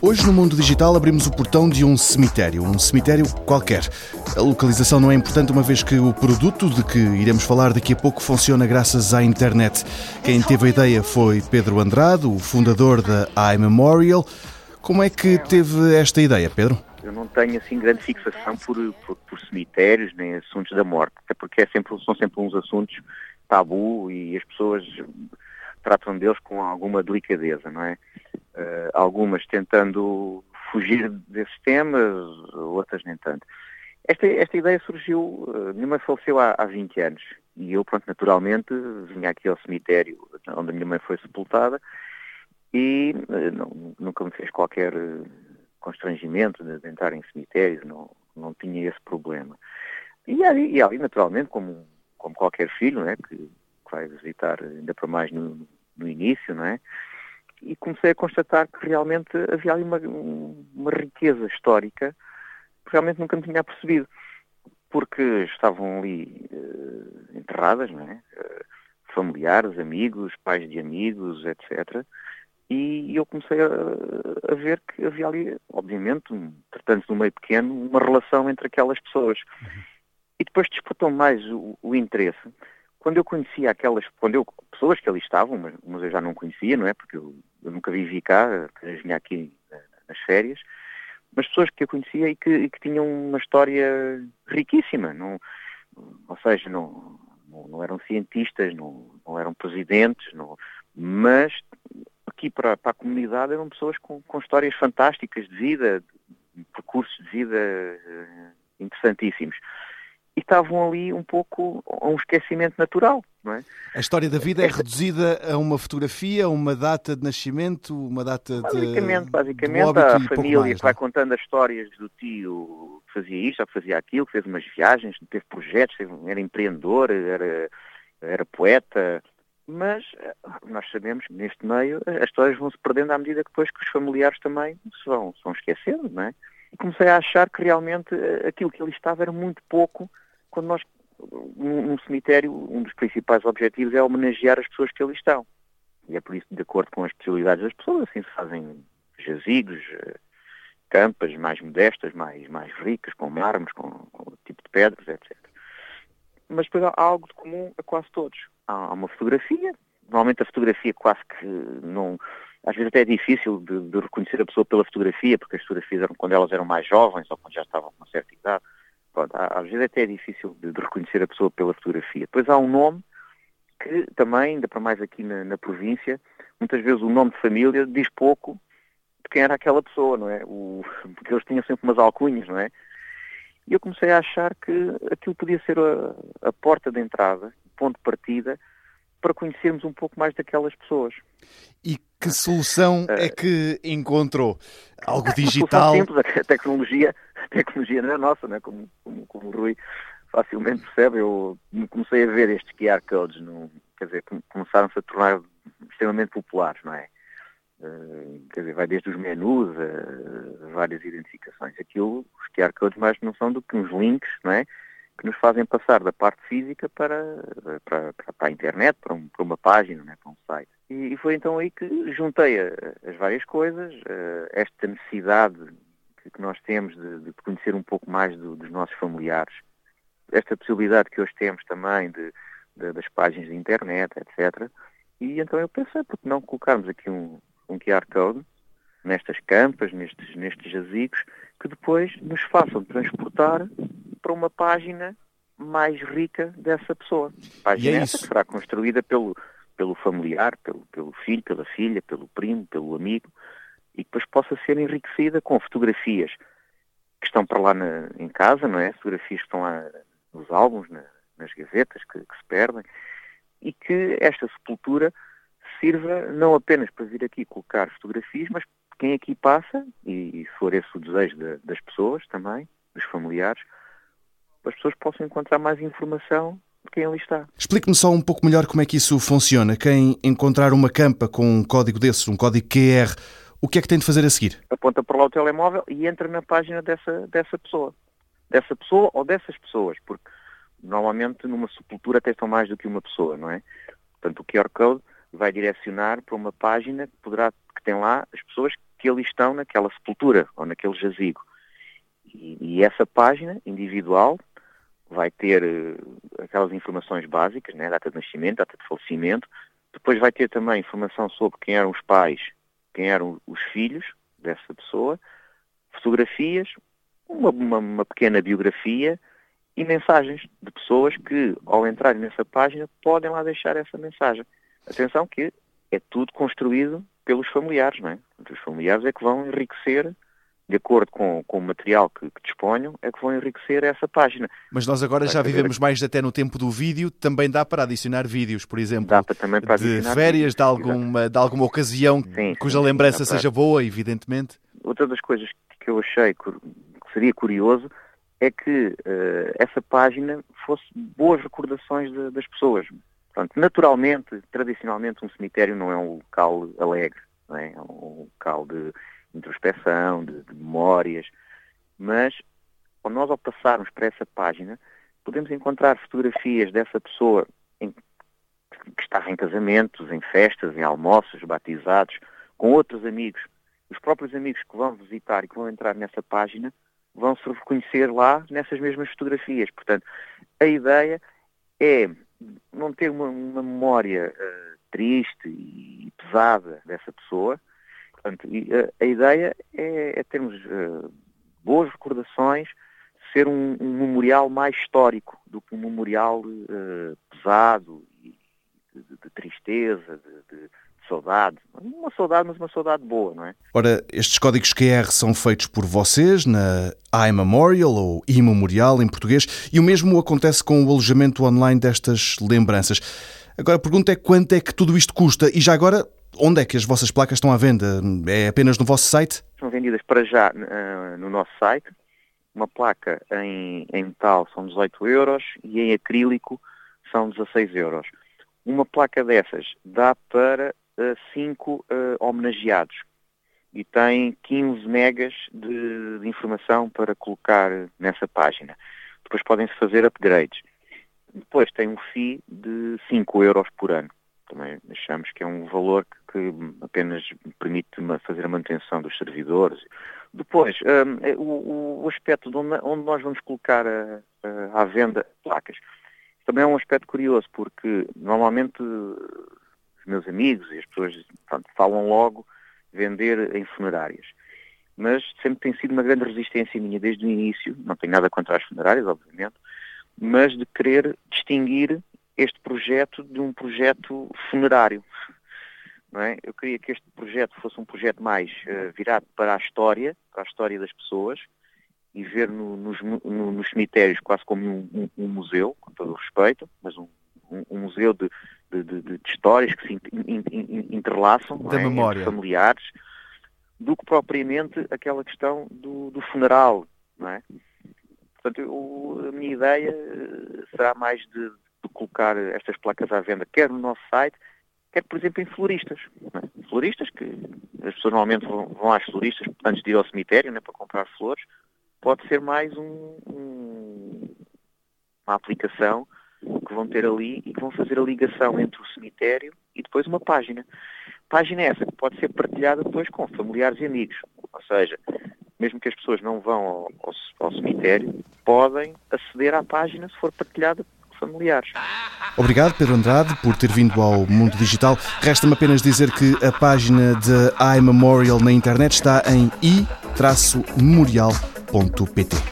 Hoje, no mundo digital, abrimos o portão de um cemitério, um cemitério qualquer. A localização não é importante, uma vez que o produto de que iremos falar daqui a pouco funciona graças à internet. Quem teve a ideia foi Pedro Andrade, o fundador da iMemorial. Como é que teve esta ideia, Pedro? Eu não tenho assim grande fixação por, por, por cemitérios nem assuntos da morte, até porque é sempre, são sempre uns assuntos tabu e as pessoas tratam deles com alguma delicadeza, não é? Uh, algumas tentando fugir desses temas, outras nem tanto. Esta, esta ideia surgiu, uh, minha mãe faleceu há, há 20 anos e eu, pronto, naturalmente, vinha aqui ao cemitério onde a minha mãe foi sepultada e uh, não, nunca me fez qualquer constrangimento de, de, entrar em cemitérios, não, não tinha esse problema. E ali, e ali naturalmente, como, como qualquer filho, né, que vai visitar ainda para mais no, no início, não é? e comecei a constatar que realmente havia ali uma, uma riqueza histórica que realmente nunca me tinha percebido. Porque estavam ali uh, enterradas, não é? Uh, familiares, amigos, pais de amigos, etc. E eu comecei a, a, ver que havia ali, obviamente, tratando-se de um meio pequeno, uma relação entre aquelas pessoas. Uhum. E depois despertou mais o, o interesse quando eu conhecia aquelas, quando eu, pessoas que ali estavam, mas, mas eu já não conhecia, não é? Porque eu, eu nunca vivi cá, vinha aqui nas férias, mas pessoas que eu conhecia e que, e que tinham uma história riquíssima, não, ou seja, não, não, não eram cientistas, não, não eram presidentes, não, mas aqui para, para a comunidade eram pessoas com, com histórias fantásticas de vida, percursos de vida uh, interessantíssimos e estavam ali um pouco a um esquecimento natural. É? A história da vida é reduzida a uma fotografia, uma data de nascimento, uma data de. Basicamente, basicamente a família mais, que vai contando as histórias do tio que fazia isto, que fazia aquilo, que fez umas viagens, teve projetos, era empreendedor, era, era poeta. Mas eh, nós sabemos que neste meio as histórias vão se perdendo à medida que depois que os familiares também se vão, se vão esquecendo, não é? E comecei a achar que realmente eh, aquilo que ali estava era muito pouco quando nós, num cemitério, um dos principais objetivos é homenagear as pessoas que ali estão. E é por isso, de acordo com as especialidades das pessoas, assim se fazem jazigos, eh, campas mais modestas, mais, mais ricas, com mármores, com, com tipo de pedras, etc. Mas depois há algo de comum a quase todos. Há uma fotografia, normalmente a fotografia quase que não... Às vezes até é difícil de, de reconhecer a pessoa pela fotografia, porque as fotografias eram quando elas eram mais jovens ou quando já estavam com uma certa idade. Pronto, às vezes até é difícil de, de, reconhecer a pessoa pela fotografia. Depois há um nome que também, ainda para mais aqui na, na, província, muitas vezes o nome de família diz pouco de quem era aquela pessoa, não é? O, porque eles tinham sempre umas alcunhas, não é? E eu comecei a achar que aquilo podia ser a, a porta de entrada, ponto de partida, para conhecermos um pouco mais daquelas pessoas. E que solução é que encontrou? Algo digital? Simples, a tecnologia, a tecnologia não é nossa, não é? Como, como, como o Rui facilmente percebe, eu comecei a ver estes QR codes, no, quer dizer, começaram-se a tornar extremamente populares, não é? Uh, quer dizer, vai desde os menus a, a várias identificações. Aquilo, os QR codes mais não são do que uns links, não é? que nos fazem passar da parte física para, para, para a internet, para, um, para uma página, né, para um site. E, foi então aí que juntei a, as várias coisas, esta necessidade que, nós temos de, de, conhecer um pouco mais do, dos nossos familiares, esta possibilidade que hoje temos também de, de, das páginas de internet, etc. E então eu pensei, porque não colocarmos aqui um, um QR Code nestas campas, nestes, nestes jazigos, que depois nos façam transportar para uma página mais rica dessa pessoa. Página é essa que será construída pelo, pelo familiar, pelo, pelo filho, pela filha, pelo primo, pelo amigo, e depois possa ser enriquecida com fotografias que estão para lá na, em casa, não é? Fotografias que estão lá nos álbuns, na, nas gavetas que, que, se perdem, e que esta sepultura sirva não apenas para vir aqui colocar fotografias, mas quem aqui passa, e, e se for esse o desejo de, das pessoas também, dos familiares, as pessoas possam encontrar mais informação de quem ali está. Explique-me só um pouco melhor como é que isso funciona. Quem encontrar uma campa com um código desses, um código QR, o que é que tem de fazer a seguir? Aponta para lá o telemóvel e entra na página dessa, dessa pessoa. Dessa pessoa ou dessas pessoas, porque normalmente numa sepultura até estão mais do que uma pessoa, não é? Portanto, o QR Code vai direcionar para uma página que, poderá, que tem lá as pessoas que ali estão naquela sepultura ou naquele jazigo. E, e essa página individual vai ter uh, aquelas informações básicas, né? data de nascimento, data de falecimento, depois vai ter também informação sobre quem eram os pais, quem eram os filhos dessa pessoa, fotografias, uma, uma, uma pequena biografia e mensagens de pessoas que, ao entrarem nessa página, podem lá deixar essa mensagem. Atenção que é tudo construído pelos familiares, não é? Os familiares é que vão enriquecer de acordo com, com o material que, que, disponham, é que vão enriquecer essa página. Mas nós agora já vivemos mais até no tempo do vídeo, também dá para adicionar vídeos, por exemplo, dá para, também para de férias, de alguma, de alguma ocasião sim, cuja sim, lembrança seja boa, evidentemente. Outra das coisas que eu achei que seria curioso é que uh, essa página fosse boas recordações de, das pessoas. Portanto, naturalmente, tradicionalmente, um cemitério não é um local alegre, é? é um local de introspeção, de, de memórias, mas nós ao passarmos para essa página, podemos encontrar fotografias dessa pessoa em, que estava em casamentos, em festas, em almoços, batizados, com outros amigos. Os próprios amigos que vão visitar e que vão entrar nessa página vão se reconhecer lá nessas mesmas fotografias. Portanto, a ideia é não ter uma, uma memória uh, triste e pesada dessa pessoa, Portanto, a, a ideia é, é termos uh, boas recordações, ser um, um, memorial mais histórico do que um memorial uh, pesado, de, de, de tristeza, de, de, saudade. Uma saudade, mas uma saudade boa, não é? Ora, estes códigos QR são feitos por vocês na iMemorial ou iMemorial em português e o mesmo acontece com o alojamento online destas lembranças. Agora a pergunta é quanto é que tudo isto custa e já agora Onde é que as vossas placas estão à venda? É apenas no vosso site? São vendidas para já uh, no nosso site. Uma placa em, em metal são 18 euros e em acrílico são 16 euros. Uma placa dessas dá para 5 uh, uh, homenageados e tem 15 megas de, de, informação para colocar nessa página. Depois podem-se fazer upgrades. Depois tem um FII de 5 euros por ano. Também achamos que é um valor que apenas permite fazer a manutenção dos servidores. Depois, um, é, o, o, aspecto de onde, onde, nós vamos colocar a, a, à venda placas também é um aspecto curioso, porque normalmente os meus amigos e as pessoas pronto, falam logo vender em funerárias. Mas sempre tem sido uma grande resistência minha desde o início, não tenho nada contra as funerárias, obviamente, mas de querer distinguir este projeto de um projeto funerário. É? Eu queria que este projeto fosse um projeto mais uh, virado para a história, para a história das pessoas, e ver no, nos, no, nos, cemitérios quase como um, um, um, museu, com todo o respeito, mas um, um museu de, de, de, de, histórias que se in, in, interlaçam da é? memória. familiares, do que propriamente aquela questão do, do funeral. Não é? Portanto, eu, a minha ideia eh, será mais de, de colocar estas placas à venda, quer no nosso site, quer, por exemplo, em floristas. É? Floristas, que as pessoas normalmente vão, vão, às floristas antes de ir ao cemitério né, para comprar flores, pode ser mais um, um, uma aplicação que vão ter ali e que vão fazer a ligação entre o cemitério e depois uma página. Página essa que pode ser partilhada depois com familiares e amigos. Ou seja, mesmo que as pessoas não vão ao, ao, ao cemitério, podem aceder à página se for partilhada familiares. Obrigado, Pedro Andrade, por ter vindo ao mundo digital. Resta-me apenas dizer que a página de iMemorial na internet está em i-memorial.pt.